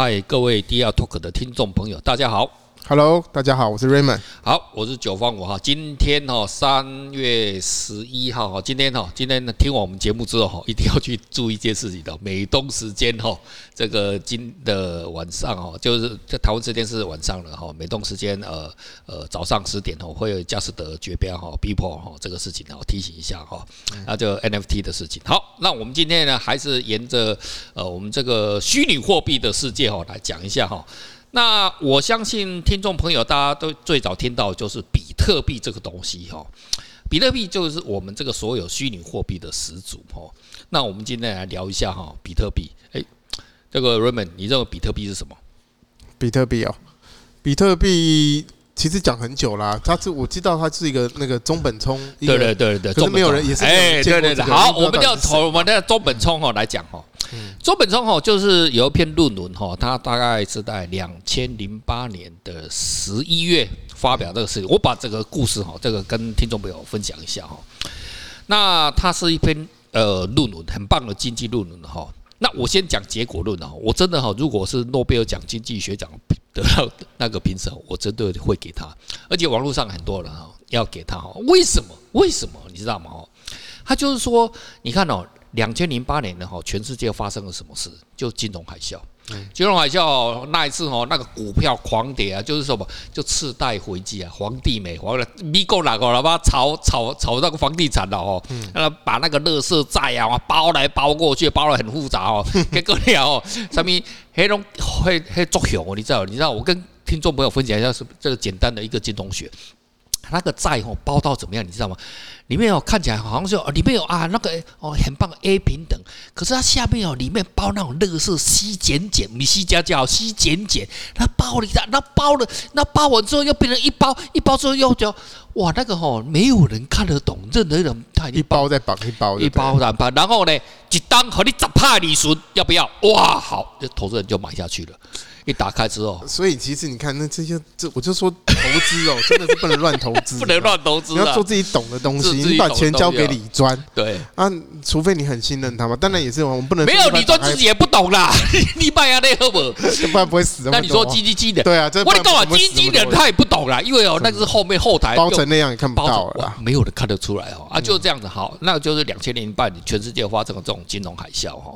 嗨，各位 DR Talk 的听众朋友，大家好。Hello，大家好，我是 Raymond。好，我是九方五号。今天哈三月十一号哈，今天哈今天呢听完我们节目之后哈，一定要去注意一件事情的。美东时间哈，这个今的晚上哈，就是在台湾时间是晚上了哈。美东时间呃呃早上十点哦，会有佳士得绝标哈，Beeple 哈这个事情哦，提醒一下哈。那就 NFT 的事情。好，那我们今天呢还是沿着呃我们这个虚拟货币的世界哈来讲一下哈。那我相信听众朋友，大家都最早听到就是比特币这个东西哈。比特币就是我们这个所有虚拟货币的始祖哈。那我们今天来聊一下哈，比特币。哎，这个 Raymond，你认为比特币是什么？比特币哦，比特币其实讲很久啦。他是我知道他是一个那个中本聪，对对对对，可是没有人也是哎，对对对。好，我们要从我们的中本聪哦来讲哈。中本聪哦就是有一篇论文哈，他大概是在两千零八年的十一月发表这个事情。我把这个故事哈，这个跟听众朋友分享一下哈。那它是一篇呃论文，很棒的经济论文哈。那我先讲结果论啊，我真的哈，如果是诺贝尔奖经济学奖得到那个评审，我真的会给他。而且网络上很多人哈要给他哈，为什么？为什么？你知道吗？他就是说，你看哦。两千零八年的哈，全世界发生了什么事？就金融海啸。金融海啸那一次哦，那个股票狂跌啊，就是什么？就次贷危机啊，房地美，房的咪够哪个了吧？炒炒炒那个房地产的哦，那把那个乐色债啊包来包过去，包得很复杂哦。结果了哦，上面黑龙黑黑作雄，你知道？你知道？我跟听众朋友分享一下，是这个简单的一个金融学。那个债哦包到怎么样，你知道吗？里面哦看起来好像是里面有啊那个哦很棒的 A 平等，可是它下面哦里面包那种乐色 C 减减，米 C 加加 C 减减，它包了一下，那包了那包完之后又变成一包一包之后又叫哇那个哦没有人看得懂，任何人他一包再绑一包一包再绑，然后呢一单和你十怕你损要不要？哇好，这投资人就买下去了。一打开之后，所以其实你看那这些，这我就说投资哦，真的是不能乱投资，不能乱投资，你要做自己懂的东西，你把钱交给李专，对。啊，除非你很信任他嘛。当然也是，我们不能没有李专自己也不懂啦，你办呀那个不？不然不会死。那你说基金经理，对啊，我你干嘛基金经理他也不懂啦，因为哦，那个是后面后台包成那样，也看不到了，没有人看得出来哦。啊，就是这样子，好，那就是两千年半，全世界发生了这种金融海啸哈，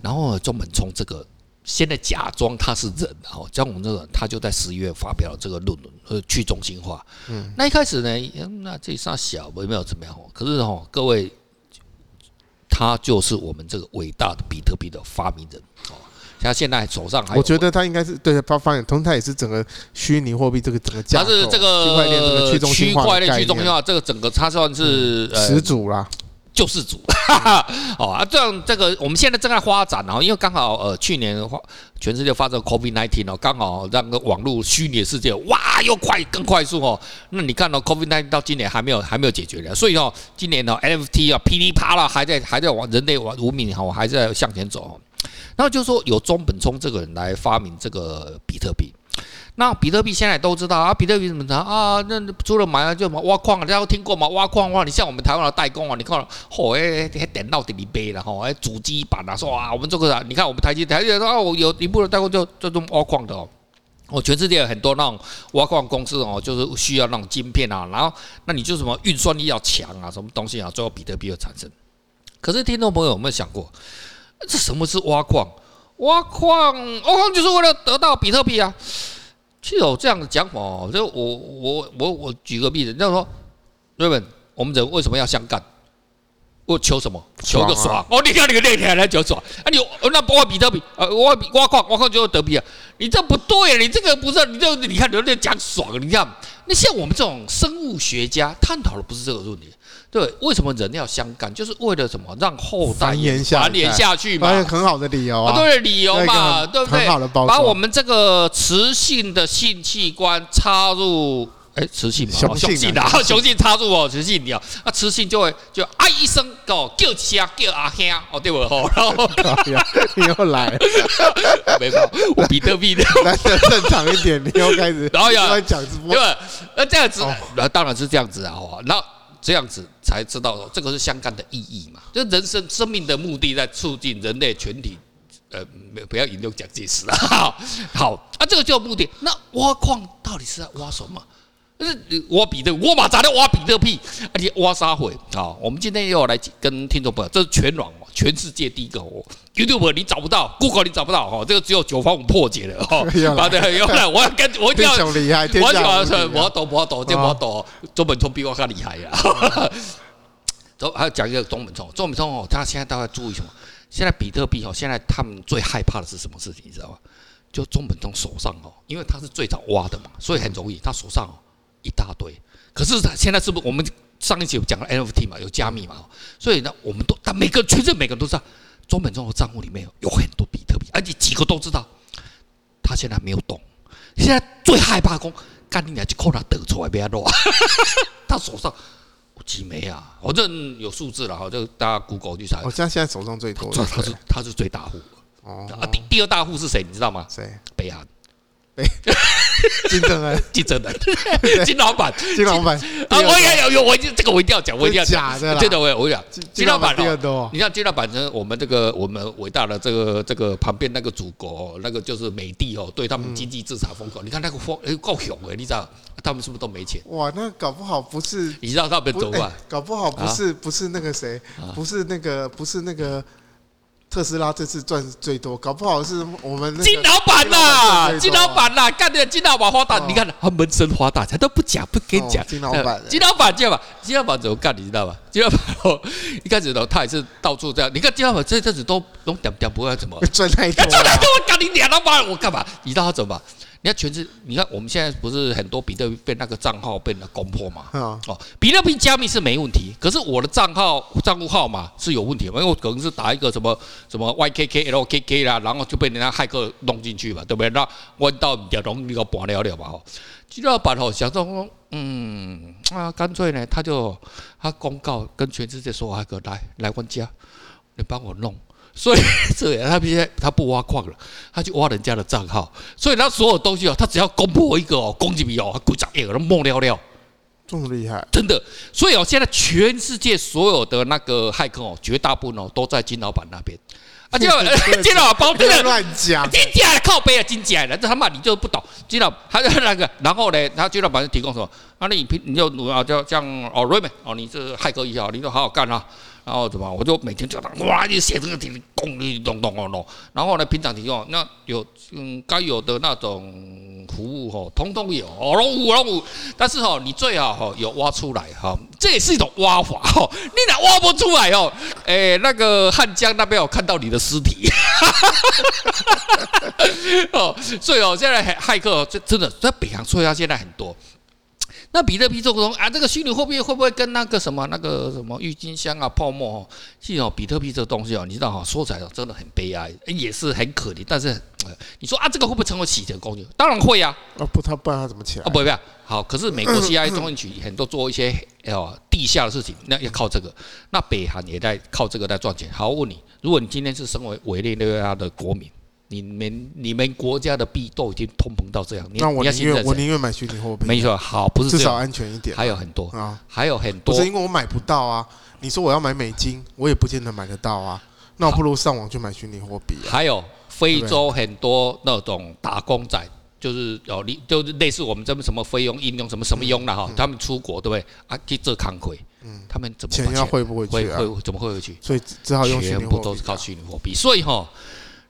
然后专门从这个。现在假装他是人，哈，像我们这个，他就在十一月发表了这个论文，呃，去中心化。嗯，那一开始呢，那这上小，没有怎么样哦，可是哦，各位，他就是我们这个伟大的比特币的发明人，哦，他现在手上还，我觉得他应该是对他发现，同时他也是整个虚拟货币这个整个架构，他是这个区块链这个去中心化，区块链去中心化这个整个，他算是始祖啦。救世主，哈 哈，哦啊，这样这个我们现在正在发展，然后因为刚好呃去年全世界发生 COVID-19 哦，刚好让个网络虚拟世界哇又快更快速哦，那你看到 COVID-19 到今年还没有还没有解决的，所以哦今年哦 NFT 啊噼里啪啦还在还在往人类往文明哈还在向前走，然后就说有中本聪这个人来发明这个比特币。那比特币现在都知道啊，比特币怎么讲啊？那除了买啊，就什么挖矿，大家都听过吗？挖矿的话，你像我们台湾的代工啊，你看，嚯，哎，还点到点里杯了哈，哎，主机板啊，说啊，我们这个啊，你看我们台积台积说啊，我有一部的代工就就这种挖矿的哦，哦，全世界有很多那种挖矿公司哦，就是需要那种晶片啊，然后那你就什么运算力要强啊，什么东西啊，最后比特币就产生。可是听众朋友有没有想过，这什么是挖矿？挖矿，挖矿就是为了得到比特币啊。其实有这样的讲法哦，就我我我我举个例子，这样说，瑞文我们人为什么要相干？我求什么？求个爽！哦，你看你个那天来求爽啊！你那不会比特币啊？挖挖矿挖矿就得币啊？你这不对啊！你这个不是，你这你看人家讲爽，你看那像我们这种生物学家探讨的不是这个问题。对，为什么人要相干？就是为了什么？让后代繁衍下繁衍下去嘛。很好的理由啊，对，理由嘛，对不对？把我们这个雌性的性器官插入，哎，雌性嘛，雄性的，雄性插入哦，雌性你啊，那雌性就会就啊一声哦叫声叫阿兄哦，对不？然后你又来了，没办法，我比特币的，来的正常一点，你又开始，然后要讲直播，对，那这样子，那当然是这样子啊，然后。这样子才知道，这个是相干的意义嘛？就人生生命的目的，在促进人类全体呃，不要引用蒋介石了。好，啊，这个就目的。那挖矿到底是在挖什么？是挖比特，我马咋的挖比特币，而且挖啥会？好，我们今天又要来跟听众朋友，这是全网全世界第一个哦，YouTube 你找不到，Google 你找不到哈，这个只有九方五破解了哈。好的，有了，我要跟我一定要，厉害，我要说，我要懂，我要懂，这我懂，中本聪比我更厉害呀。走，还要讲一个中本聪，中本聪哦，他现在大家注意什么？现在比特币哦，现在他们最害怕的是什么事情？你知道吗？就中本聪手上哦，因为他是最早挖的嘛，所以很容易，他手上哦。一大堆，可是他现在是不是我们上一集有讲了 NFT 嘛，有加密嘛，所以呢，我们都但每个全世界每个人都知道，中本聪的账户里面有很多比特币，而且几个都知道，他现在没有动，现在最害怕讲，干你俩就扣他得出来不要乱，他手上几枚啊，反正有数字了哈，就大家 Google 去查。我现在现在手上最多的，他是他是最大户哦，啊第第二大户是谁？你知道吗？谁？北韩。哎，金正恩，金正恩，金老板，金老板啊！我也有有，我这个我一定要讲，我一定要讲，真的我我讲，金老板比较多。你像金老板呢，我们这个我们伟大的这个这个旁边那个祖国，那个就是美帝哦，对他们经济制裁风口。你看那个风哎够凶哎，你知道他们是不是都没钱？哇，那搞不好不是，你知道他们怎么办？搞不好不是不是那个谁，不是那个不是那个。特斯拉这次赚最多，搞不好是我们金老板呐，金老板呐，干的金老板花大，你看他闷声发大财，他都不讲，不跟你讲。金老板，金老板这样吧，金老板怎么干？你知道吧？金老板 一开始呢，他也是到处这样。你看金老板这阵子都都点点不会怎么赚太多，赚太多，我干你两老板，我干嘛？你知道他怎么？你看全是，你看我们现在不是很多比特币被那个账号被那攻破嘛？哦，比特币加密是没问题，可是我的账号账户号码是有问题，因为我可能是打一个什么什么 YKK LKK 啦，然后就被人家骇客弄进去嘛，对不对？那弯到比较容易个拔了了嘛？哦，金老板哦想说，嗯啊，干脆呢，他就他公告跟全世界所有骇客来来我家，你帮我弄。所以，这样他现在他不挖矿了，他去挖人家的账号。所以他所有东西哦，他只要公布一个哦，攻击比哦，他股价也都没了了。这么厉害，真的。所以哦，现在全世界所有的那个骇客哦，绝大部分哦都在金老板那边。啊，金老金老板包真的乱讲，金假的靠背啊，金假的，这他妈你就不懂。金老他就那个，然后呢，他金老板就提供什么？啊，那你平你就啊，就像哦瑞美哦，你是骇客一号，你就好好干啊。然后怎么？我就每天叫他哇，就写这个题，咚咚咚咚咚。然后呢，平常提供那有嗯该有的那种服务哈，通通有哦，龙五龙五。但是哈，你最好哈有挖出来哈，这也是一种挖法哈。你俩挖不出来哦，哎，那个汉江那边有看到你的尸体。哦，所以哦，现在骇客真真的在北洋，所以他现在很多。那比特币这个东西啊，这个虚拟货币会不会跟那个什么那个什么郁金香啊泡沫哦？其实哦，比特币这个东西哦，你知道哈，说起来真的很悲哀，也是很可怜。但是你说啊，这个会不会成为洗钱工具？当然会呀。啊不，他不然他怎么起来？啊不不不，好，可是美国 CIA 中情局很多做一些哦地下的事情，那要靠这个。那北韩也在靠这个在赚钱。好，我问你，如果你今天是身为委内瑞拉的国民。你们你们国家的币都已经通膨到这样，那我宁愿我宁愿买虚拟货币。没错，好，不是至少安全一点。还有很多啊，还有很多。不是因为我买不到啊，你说我要买美金，我也不见得买得到啊。那我不如上网去买虚拟货币。还有非洲很多那种打工仔，就是有你就是类似我们这边什么菲佣、应佣什么什么佣的哈，他们出国对不对啊？去做康亏，嗯，他们怎么钱要汇不回去啊？会怎么汇回去？所以只好用全部都是靠虚拟货币。所以哈。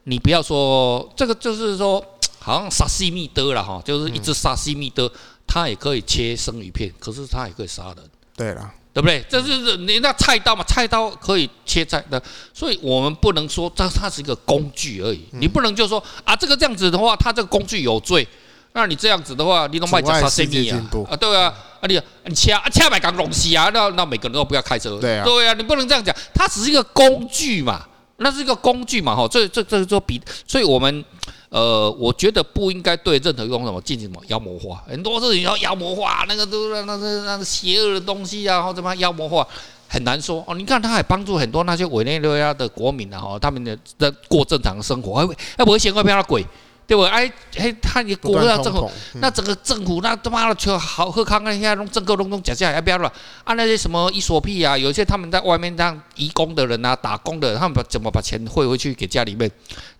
你不要说这个，就是说，好像沙西米德了哈，就是一只沙西米德，它也可以切生鱼片，可是它也可以杀人。对了，对不对？这就是你那菜刀嘛，菜刀可以切菜的，所以我们不能说它它是一个工具而已。你不能就说啊，这个这样子的话，它这个工具有罪。那你这样子的话，你都卖假沙西米啊？啊，对啊，啊你你切啊切买港东西啊，那那每个人都不要开车。对啊，对啊，你不能这样讲，它只是一个工具嘛。那是一个工具嘛，哈，这这这说比，所以我们，呃，我觉得不应该对任何一种什么进行什么妖魔化，很多事情要妖魔化，那个都是那那那邪恶的东西啊，或怎么妖魔化，很难说哦。你看，他还帮助很多那些委内瑞拉的国民啊，哈，他们的在过正常的生活，还还不会嫌怪别的鬼。对不？哎嘿，他你国家政府，那整个政府那他妈的就好喝康啊！现在弄政客弄弄假假，要不要了？啊，那些什么伊索币啊，有些他们在外面这样移工的人啊，打工的人，他们把怎么把钱汇回去给家里面？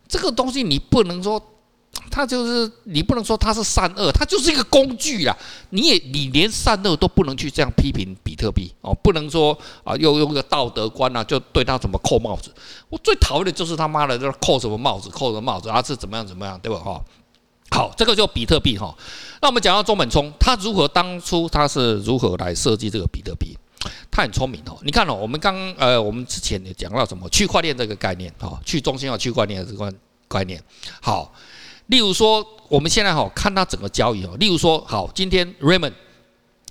这个东西你不能说。它就是你不能说它是善恶，它就是一个工具啊！你也你连善恶都不能去这样批评比特币哦，不能说啊又用个道德观啊就对他怎么扣帽子。我最讨厌的就是他妈的就是扣什么帽子，扣什么帽子啊是怎么样怎么样，对吧？哈，好，这个就比特币哈。那我们讲到中本聪，他如何当初他是如何来设计这个比特币？他很聪明哦。你看哦，我们刚呃我们之前也讲到什么区块链这个概念哈，去中心化区块链这个概念，好。例如说，我们现在哈看他整个交易哦。例如说，好，今天 Raymond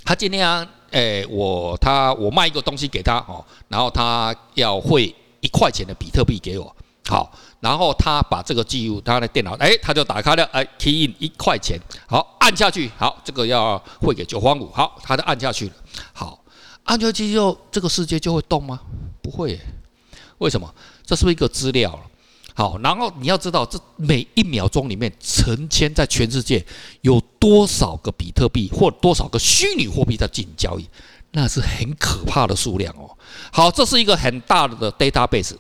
他今天啊，诶，我他我卖一个东西给他哦，然后他要汇一块钱的比特币给我，好，然后他把这个记录他的电脑，诶，他就打开了，诶，key in 一块钱，好，按下去，好，这个要汇给九方五，好，他就按下去了，好，按下去之后，这个世界就会动吗？不会，为什么？这是不是一个资料？好，然后你要知道，这每一秒钟里面，成千在全世界有多少个比特币或多少个虚拟货币在进行交易，那是很可怕的数量哦。好，这是一个很大的 database。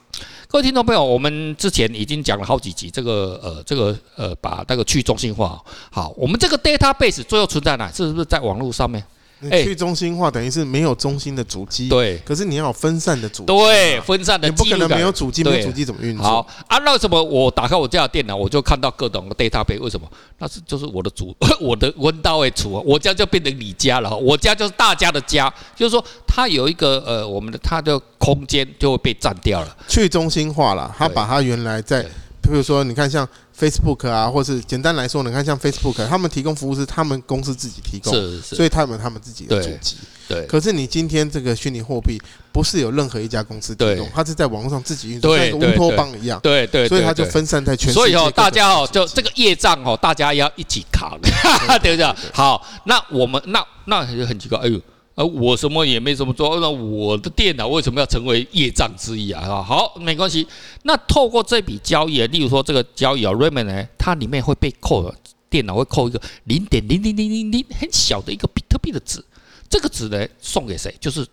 各位听众朋友，我们之前已经讲了好几集，这个呃，这个呃，把那个去中心化。好，我们这个 database 最后存在哪？是不是在网络上面？去中心化等于是没有中心的主机，对。可是你要有分散的主机，对，分散的。你不可能没有主机，没有主机怎么运作？好，啊，那为什么我打开我家的电脑，我就看到各种的 database？为什么？那是就是我的主，我的温道位处，我家就变成你家了，我家就是大家的家，就是说它有一个呃，我们的它的空间就会被占掉了。去中心化了，它把它原来在，比如说你看像。Facebook 啊，或是简单来说，你看像 Facebook，他们提供服务是他们公司自己提供，是是，所以他们他们自己的主机。对。可是你今天这个虚拟货币不是有任何一家公司提供，它是在网络上自己运作，像一个乌托邦一样。对对。所以它就分散在全世界。所以哦，大家哦，就这个业障哦，大家要一起扛，对不对？好，那我们那那很奇怪，哎呦。而我什么也没什么做，那我的电脑为什么要成为业障之一啊？好，没关系。那透过这笔交易啊，例如说这个交易啊，Raymond 呢，它里面会被扣，电脑会扣一个零点零零零零零很小的一个比特币的纸，这个纸呢送给谁？就是。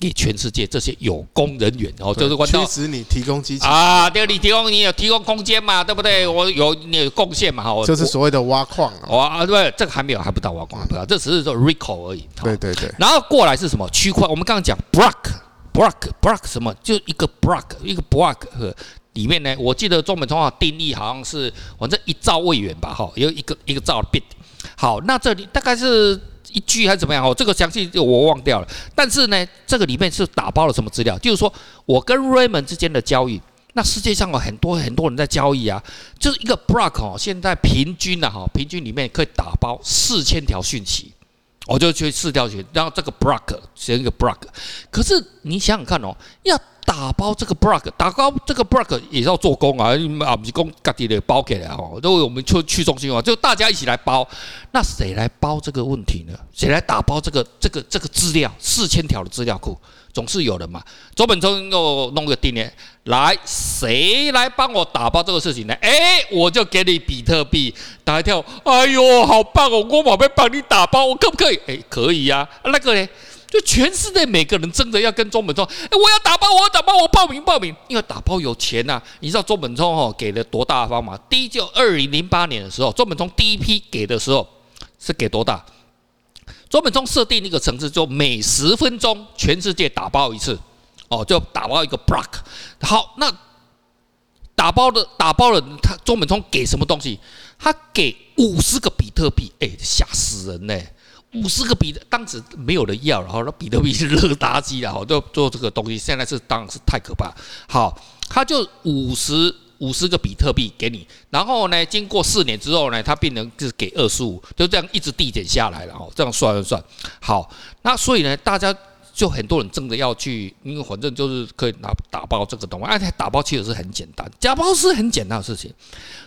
给全世界这些有功人员哦，就是确实你提供机器啊，对，你提供你有提供空间嘛，对不对？我有你有贡献嘛，哈，这是所谓的挖矿啊，对，这个还没有还不到挖矿，不这只是说 recall 而已。对对对。然后过来是什么区块？我们刚刚讲 block，block，block 什么？就一个 block，一个 block 里面呢，我记得中本通话定义好像是反正一兆位元吧，哈，有一个一个兆的 bit。好，那这里大概是。一句还是怎么样哦？这个详细就我忘掉了。但是呢，这个里面是打包了什么资料？就是说我跟 Raymond 之间的交易，那世界上有很多很多人在交易啊。就是一个 block 哦，现在平均的哈，平均里面可以打包四千条讯息。我就去四条讯，然后这个 block 写一个 block。可是你想想看哦，要打包这个 block，打包这个 block 也要做工啊，啊不是工自己的包给来哦，都我们去去中心化，就大家一起来包。那谁来包这个问题呢？谁来打包这个这个这个资料？四千条的资料库总是有人嘛。周本聪又弄个定义，来谁来帮我打包这个事情呢？哎，我就给你比特币打一跳。哎呦，好棒哦！我宝贝帮你打包，我可不可以？哎，可以呀、啊。那个呢？就全世界每个人争着要跟中本聪，哎，我要打包，我要打包，我报名报名，因为打包有钱呐、啊。你知道中本聪哦给了多大方吗？第一就二零零八年的时候，中本聪第一批给的时候是给多大？中本聪设定一个程式，就每十分钟全世界打包一次，哦，就打包一个 block。好，那打包的打包了，他中本聪给什么东西？他给五十个比特币，哎，吓死人呢！五十个比特，当时没有人要，然后那比特币是热妲己然后就做这个东西。现在是当然是太可怕。好，他就五十五十个比特币给你，然后呢，经过四年之后呢，他变成就是给二十五，就这样一直递减下来了。哦，这样算一算，好，那所以呢，大家。就很多人争着要去，因为反正就是可以拿打包这个东西，而且打包其实是很简单，假包是很简单的事情。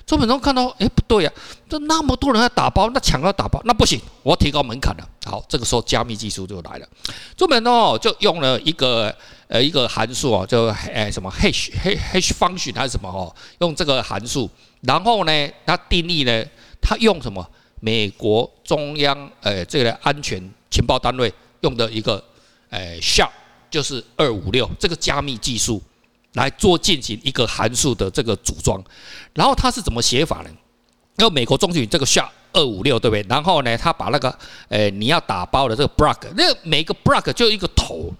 周本聪看到，哎，不对呀，这那么多人在打包，那抢要打包，那不行，我要提高门槛了。好，这个时候加密技术就来了。周本聪就用了一个呃一个函数啊，就哎什么 hash hash function 还是什么哦，用这个函数，然后呢，他定义呢，他用什么？美国中央呃这个安全情报单位用的一个。哎 s h a r p 就是二五六这个加密技术，来做进行一个函数的这个组装，然后它是怎么写法呢？因为美国中情局这个 s h a r p 二五六对不对？然后呢，他把那个诶你要打包的这个 block，那每个 block 就一个头，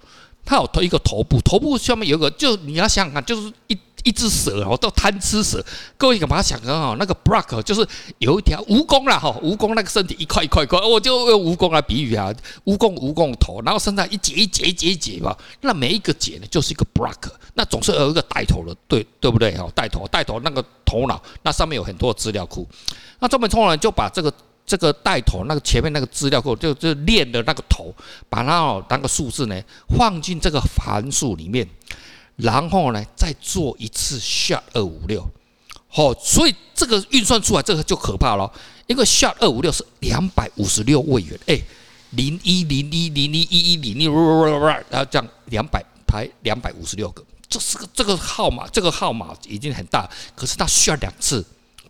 它有头一个头部，头部下面有个，就你要想想看，就是一。一只蛇哦，都贪吃蛇。各位可把它想成哦，那个 block 就是有一条蜈蚣啦哈，蜈蚣那个身体一块一块一块，我就用蜈蚣来比喻啊，蜈蚣蜈蚣头，然后身上一节一节一节一节吧，那每一个节呢就是一个 block，那总是有一个带头的，对对不对哈？带头带头那个头脑，那上面有很多资料库，那专门冲呢就把这个这个带头那个前面那个资料库就就练的那个头，把它哦那个数字呢放进这个函数里面。然后呢，再做一次 SHA 二五六，好，所以这个运算出来，这个就可怕了。因为 SHA 二五六是两百五十六位元，哎，零一零一零一一一零一，然后这样两百排两百五十六个，这是个这个号码，这个号码已经很大，可是它需要两次，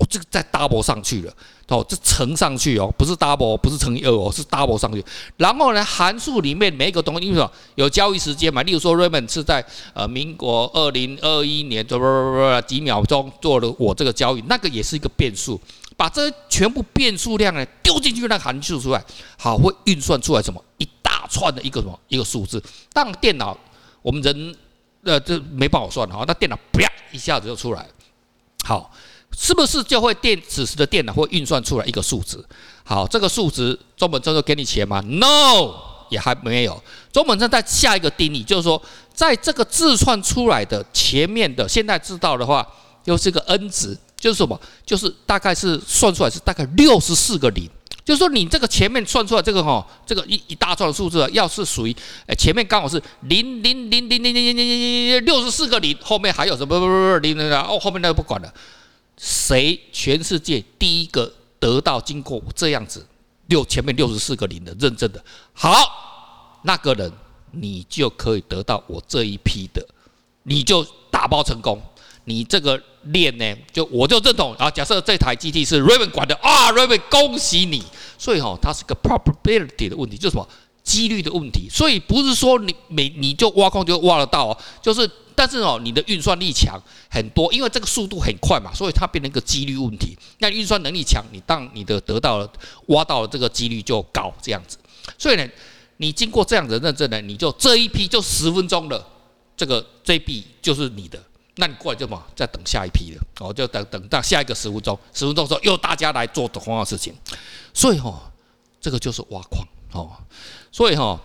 这个再 double 上去了。哦，这乘上去哦，不是 double，不是乘以二哦，是 double 上去。然后呢，函数里面每一个东西，因为什么有交易时间嘛？例如说，Raymond 是在呃民国二零二一年不不不几秒钟做了我这个交易，那个也是一个变数。把这全部变数量呢丢进去，那函数出来，好，会运算出来什么一大串的一个什么一个数字。当电脑我们人呃这没办法算哈，那电脑啪一下子就出来，好。是不是就会电此时的电脑会运算出来一个数值？好，这个数值中本聪就给你钱吗？No，也还没有。中本聪在下一个定义，就是说，在这个自算出来的前面的，现在知道的话，又是个 n 值，就是什么？就是大概是算出来是大概六十四个零。就是说，你这个前面算出来这个哈，这个一一大串数字，要是属于诶前面刚好是零零零零零零零零零六十四个零，后面还有什么不不不零零哦，后面那个不管了。谁全世界第一个得到经过这样子六前面六十四个零的认证的，好，那个人你就可以得到我这一批的，你就打包成功，你这个链呢，就我就认同啊。假设这台机器是 Raven 管的啊 Raven 恭喜你。所以哈，它是个 probability 的问题，就是什么几率的问题。所以不是说你每你就挖矿就挖得到哦，就是。但是哦，你的运算力强很多，因为这个速度很快嘛，所以它变成一个几率问题。那运算能力强，你当你的得到了挖到了这个几率就高，这样子。所以呢，你经过这样的认证呢，你就这一批就十分钟了，这个这一笔就是你的。那你过来就嘛，再等下一批了，哦，就等等到下一个十分钟，十分钟之后又大家来做同样的事情。所以哈、哦，这个就是挖矿哦。所以哈、哦。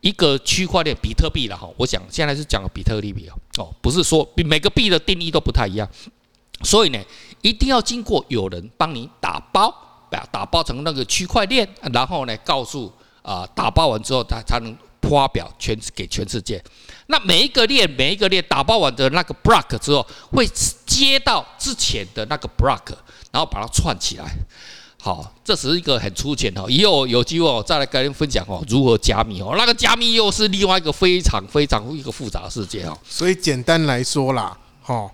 一个区块链比特币了哈，我想现在是讲比特币哦，不是说比每个币的定义都不太一样，所以呢，一定要经过有人帮你打包，把打包成那个区块链，然后呢，告诉啊，打包完之后，它才能发表全给全世界。那每一个链，每一个链打包完的那个 block 之后，会接到之前的那个 block，然后把它串起来。好，这是一个很粗浅哈，以后有机会我再来跟您分享哦，如何加密哦，那个加密又是另外一个非常非常一个复杂的世界哦。所以简单来说啦，哈，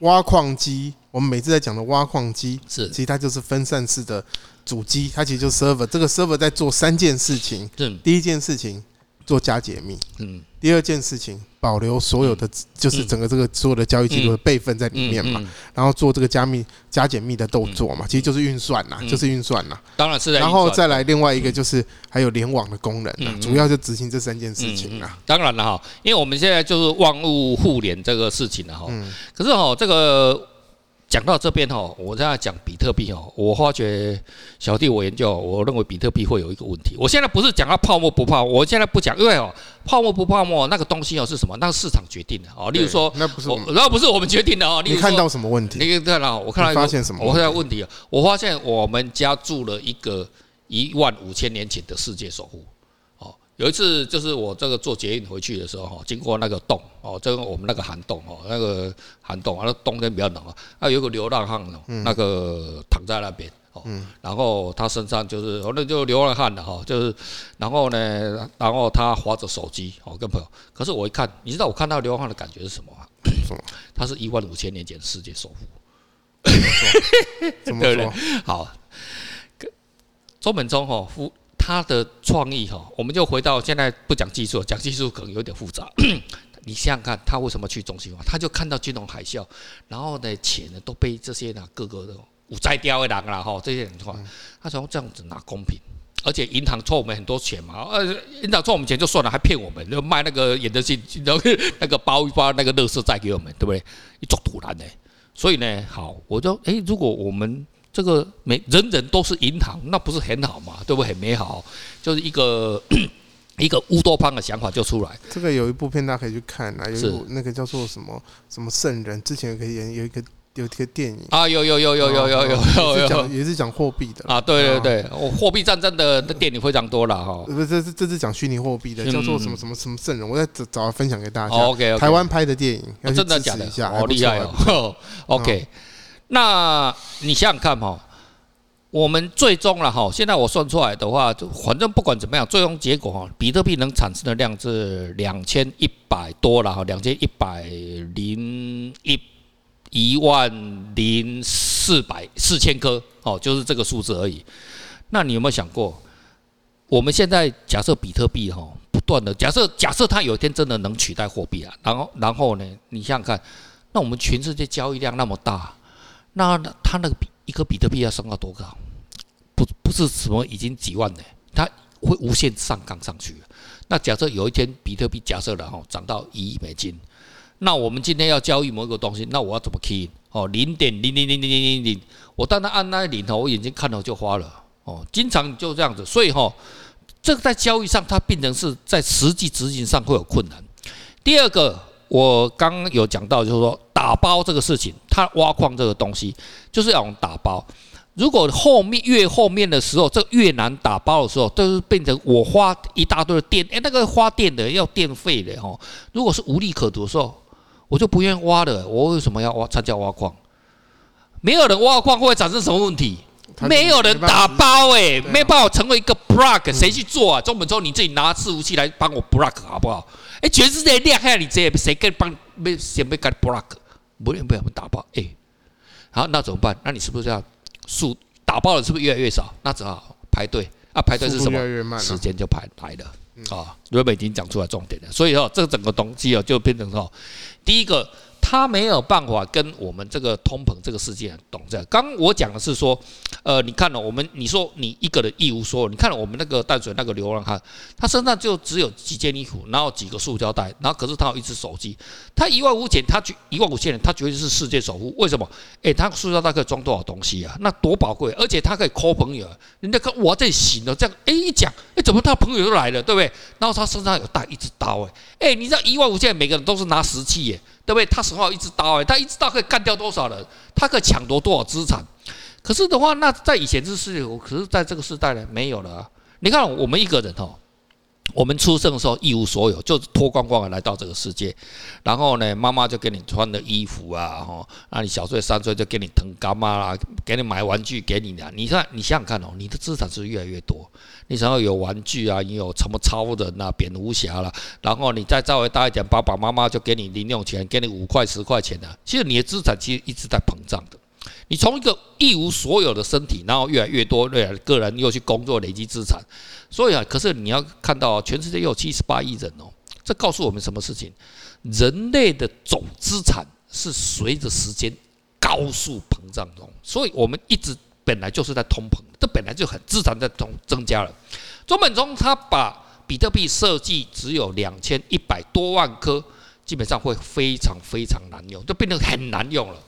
挖矿机，我们每次在讲的挖矿机是，其实它就是分散式的主机，它其实就是 server，这个 server 在做三件事情，第一件事情做加解密，嗯，第二件事情。保留所有的，就是整个这个所有的交易记录的备份在里面嘛，然后做这个加密、加解密的动作嘛，其实就是运算呐，就是运算呐。当然是。然后再来另外一个就是还有联网的功能啊，主要就执行这三件事情啊。当然了哈，因为我们现在就是万物互联这个事情了哈。可是哈，这个。讲到这边哈，我在讲比特币哦，我发觉小弟我研究，我认为比特币会有一个问题。我现在不是讲它泡沫不泡沫，我现在不讲，因为哦，泡沫不泡沫那个东西哦是什么？那个市场决定的哦。例如说，那不是，那不是我们决定的哦。你看到什么问题？你看到我看到发现什么？我看到问题啊！我发现我们家住了一个一万五千年前的世界守护。有一次，就是我这个坐捷运回去的时候，哈，经过那个洞，哦，这个我们那个涵洞，哦，那个涵洞，啊，那冬天比较冷啊，啊，有个流浪汉，那个躺在那边，哦，然后他身上就是，反正就流浪汉了哈，就是，然后呢，然后他划着手机，哦，跟朋友，可是我一看，你知道我看到流浪汉的感觉是什么吗？他是一万五千年前世界首富，怎么说？好，周本聪哈夫。他的创意哈，我们就回到现在不讲技术，讲技术可能有点复杂。你想想看，他为什么去中心化？他就看到金融海啸，然后呢，钱呢都被这些呢各个的五债雕的人啦哈，这些人的话，他说这样子拿公平？而且银行抽我们很多钱嘛，呃，银行抽我们钱就算了，还骗我们，就卖那个演的信，然后那个包一包那个垃圾债给我们，对不对？一种赌烂的。所以呢，好，我就哎，如果我们这个每人人都是银行，那不是很好嘛？对不对？很美好，就是一个。一个乌托邦的想法就出来。这个有一部片大家可以去看啊，有一部那个叫做什么什么圣人，之前可以演有一个有一个电影啊，有有有有有有有有，也是讲也是讲货币的啊，对对对，货币战争的电影非常多了哈。不是，这是这是讲虚拟货币的，叫做什么什么什么圣人，我再找找来分享给大家。OK，台湾拍的电影，真的假的？好厉害哦。OK，那你想想看哈。我们最终了哈，现在我算出来的话，就反正不管怎么样，最终结果哈，比特币能产生的量是两千一百多了哈，两千一百零一一万零四百四千颗哦，就是这个数字而已。那你有没有想过，我们现在假设比特币哈不断的假设，假设它有一天真的能取代货币啊，然后然后呢，你想想看，那我们全世界交易量那么大，那它那个比。一个比特币要升到多高？不，不是什么已经几万呢？它会无限上纲上去。那假设有一天比特币假设了哈涨到一亿美金，那我们今天要交易某一个东西，那我要怎么 key？哦，零点零零零零零零零，我当他按那零头，我眼睛看到就花了。哦，经常就这样子，所以哈，这个在交易上它变成是在实际执行上会有困难。第二个。我刚刚有讲到，就是说打包这个事情，它挖矿这个东西就是要用打包。如果后面越后面的时候，这越难打包的时候，都是变成我花一大堆的电，诶，那个花电的要电费的哈。如果是无利可图的时候，我就不愿意挖了。我为什么要挖参加挖矿？没有人挖矿会产生什么问题？没有人打包诶，没办法成为一个 block，谁去做啊？中本聪，你自己拿伺服器来帮我 block 好不好？哎，全世界厉害，你这谁跟帮没先没干 block，不用不用打包哎，好，那怎么办？那你是不是要数打包的是不是越来越少？那只好排队啊，排队是什么？时间就排来了啊。原本已经讲出来重点了，所以哦，这个整个东西哦就变成说，第一个。他没有办法跟我们这个通膨这个世界懂这。刚我讲的是说，呃，你看了我们，你说你一个人一无所有，你看了我们那个淡水那个流浪汉，他身上就只有几件衣服，然后几个塑胶袋，然后可是他有一只手机，他一万五千，他绝一万五千人，他绝对是世界首富。为什么？诶，他塑胶袋可以装多少东西啊？那多宝贵，而且他可以 call 朋友，人家看我这行了，这样诶一讲，诶怎么他朋友都来了，对不对？然后他身上有带一支刀，诶，诶你知道一万五千人每个人都是拿石器耶。对不对？他手上有一支刀哎，他一支刀可以干掉多少人？他可以抢夺多少资产？可是的话，那在以前这世界，可是在这个时代呢，没有了。你看我们一个人哦，我们出生的时候一无所有，就脱光光的来到这个世界，然后呢，妈妈就给你穿的衣服啊，哈，那你小岁三岁就给你疼干妈啦，给你买玩具给你的。你看，你想想看哦，你的资产是越来越多？你想要有玩具啊，你有什么超人啊、蝙蝠侠啦，然后你再稍微大一点，爸爸妈妈就给你零用钱，给你五块十块钱的。其实你的资产其实一直在膨胀。你从一个一无所有的身体，然后越来越多，越来个人又去工作累积资产。所以啊，可是你要看到，全世界有七十八亿人哦，这告诉我们什么事情？人类的总资产是随着时间高速膨胀中，所以我们一直。本来就是在通膨，这本来就很资产在增增加了。中本聪他把比特币设计只有两千一百多万颗，基本上会非常非常难用，就变得很难用了。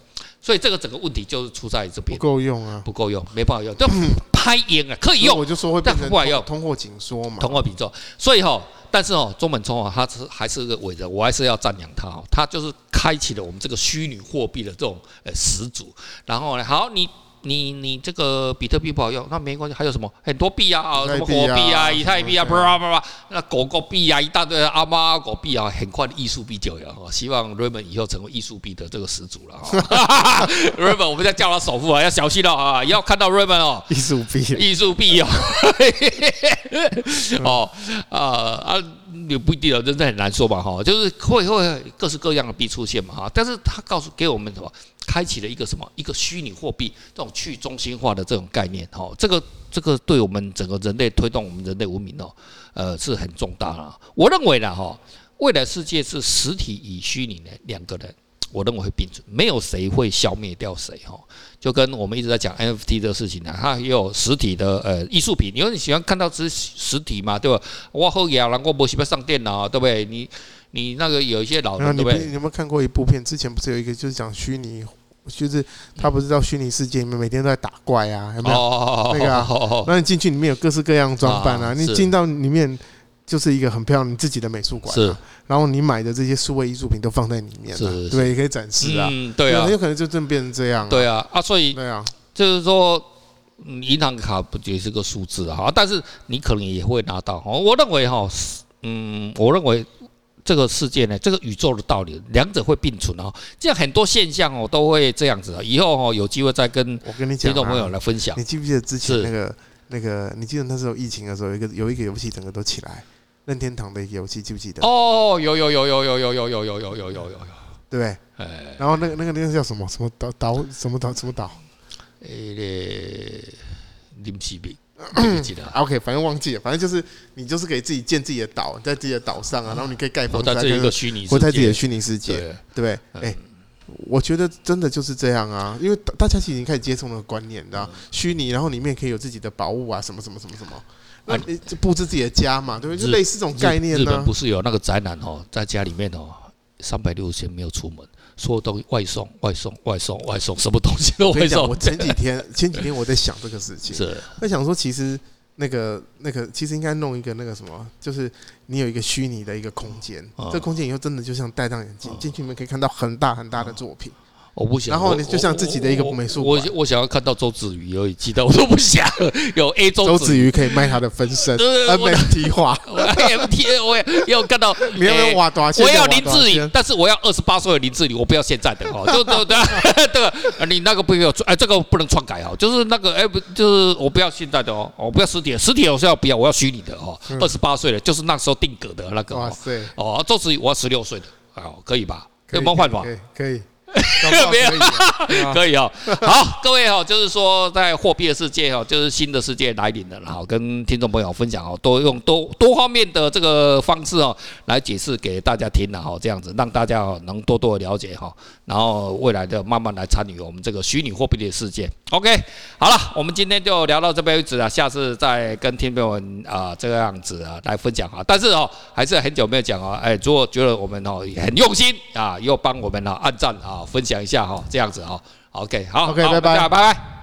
所以这个整个问题就是出在这边，不够用啊，不够用，没办法用，就拍赢啊，可以用，我就说会变成通货紧缩嘛，通货紧缩。所以哈，但是哦，中本聪啊，他是还是个伟人，我还是要赞扬他哦，他就是开启了我们这个虚拟货币的这种呃始祖。然后呢，好你。你你这个比特币不好用，那没关系，还有什么很多币啊，什么火币啊、以太币啊，叭叭叭，那狗狗币啊，一大堆阿猫阿狗币啊，很快的艺术币就有哈。希望 Raymond 以后成为艺术币的这个始祖了哈。Raymond，我们在叫他首富啊，要小心了啊，要看到 Raymond 哦，艺术币，艺术币哦，哦啊啊，也不一定了，真的很难说吧哈，就是会会各式各样的币出现嘛哈，但是他告诉给我们什么？开启了一个什么？一个虚拟货币这种去中心化的这种概念，哈，这个这个对我们整个人类推动我们人类文明哦，呃，是很重大的。我认为呢，哈，未来世界是实体与虚拟的两个人，我认为会并存，没有谁会消灭掉谁哈。就跟我们一直在讲 NFT 的事情呢，它也有实体的呃艺术品，因为你喜欢看到实实体嘛，对吧？我后摇，然后我喜欢上电脑，对不对？你你那个有一些老人，对不对？你有没有看过一部片？之前不是有一个就是讲虚拟，就是他不是到虚拟世界里面每天都在打怪啊，有没有？那个啊，那你进去里面有各式各样装扮啊，你进到里面。就是一个很漂亮你自己的美术馆，是，然后你买的这些数位艺术品都放在里面，是，对，也可以展示啊，对啊，很有可能就真变成这样，对啊，啊，所以，对啊，就是说，银行卡不也是个数字啊，但是你可能也会拿到，我认为哈，嗯，我认为这个世界呢，这个宇宙的道理，两者会并存啊，这样很多现象哦都会这样子啊，以后哦有机会再跟我跟你讲听众朋友来分享，你记不记得之前那个那个，你记得那时候疫情的时候，有一个有一个游戏整个都起来。任天堂的游戏记不记得？哦，有有有有有有有有有有有有有，对不对？哎，然后那个那个那个叫什么什么岛岛什么岛什么岛？诶，临时名不记得。OK，反正忘记了，反正就是你就是给自己建自己的岛，在自己的岛上啊，然后你可以盖房子，在一个虚拟，活在自己的虚拟世界，对不对？哎，我觉得真的就是这样啊，因为大家其实已经开始接受那个观念，你知道，虚拟，然后里面可以有自己的宝物啊，什么什么什么什么。啊，就布置自己的家嘛，对不对？就类似这种概念呢。日本不是有那个宅男哦，在家里面哦，三百六十天没有出门，所有东西外送、外送、外送、外送，什么东西都外送。我前几天 前几天我在想这个事情，是在想说，其实那个那个，其实应该弄一个那个什么，就是你有一个虚拟的一个空间，这个空间以后真的就像戴上眼镜进去你们可以看到很大很大的作品。我不想，然后你就像自己的一个美术馆。我我，我想要看到周子瑜而已，其他我都不想有 A 周。周子瑜可以卖他的分身，NFT 我也也有看到。没有挖多少我要林志玲，但是我要二十八岁的林志玲，我不要现在的哦，就 对对对，你那个不要哎，这个不能篡改哦，就是那个哎不就是我不要现在的哦，我不要实体，实体我是要不要，我要虚拟的哦，二十八岁的，就是那时候定格的那个。哇塞！哦，周子瑜我要十六岁的，哦，可以吧？有没有办法？可以。特别可以哦，好，各位哦，就是说在货币的世界哦，就是新的世界来临了，好，跟听众朋友分享哦，多用多多方面的这个方式哦，来解释给大家听了哈，这样子让大家能多多的了解哈，然后未来的慢慢来参与我们这个虚拟货币的世界。OK，好了，我们今天就聊到这边为止了，下次再跟听众们啊这个样子啊来分享哈，但是哦，还是很久没有讲哦，哎，如果觉得我们哦很用心啊，又帮我们啊按赞啊。分享一下哈，这样子哈，OK，好，OK，拜拜，拜拜。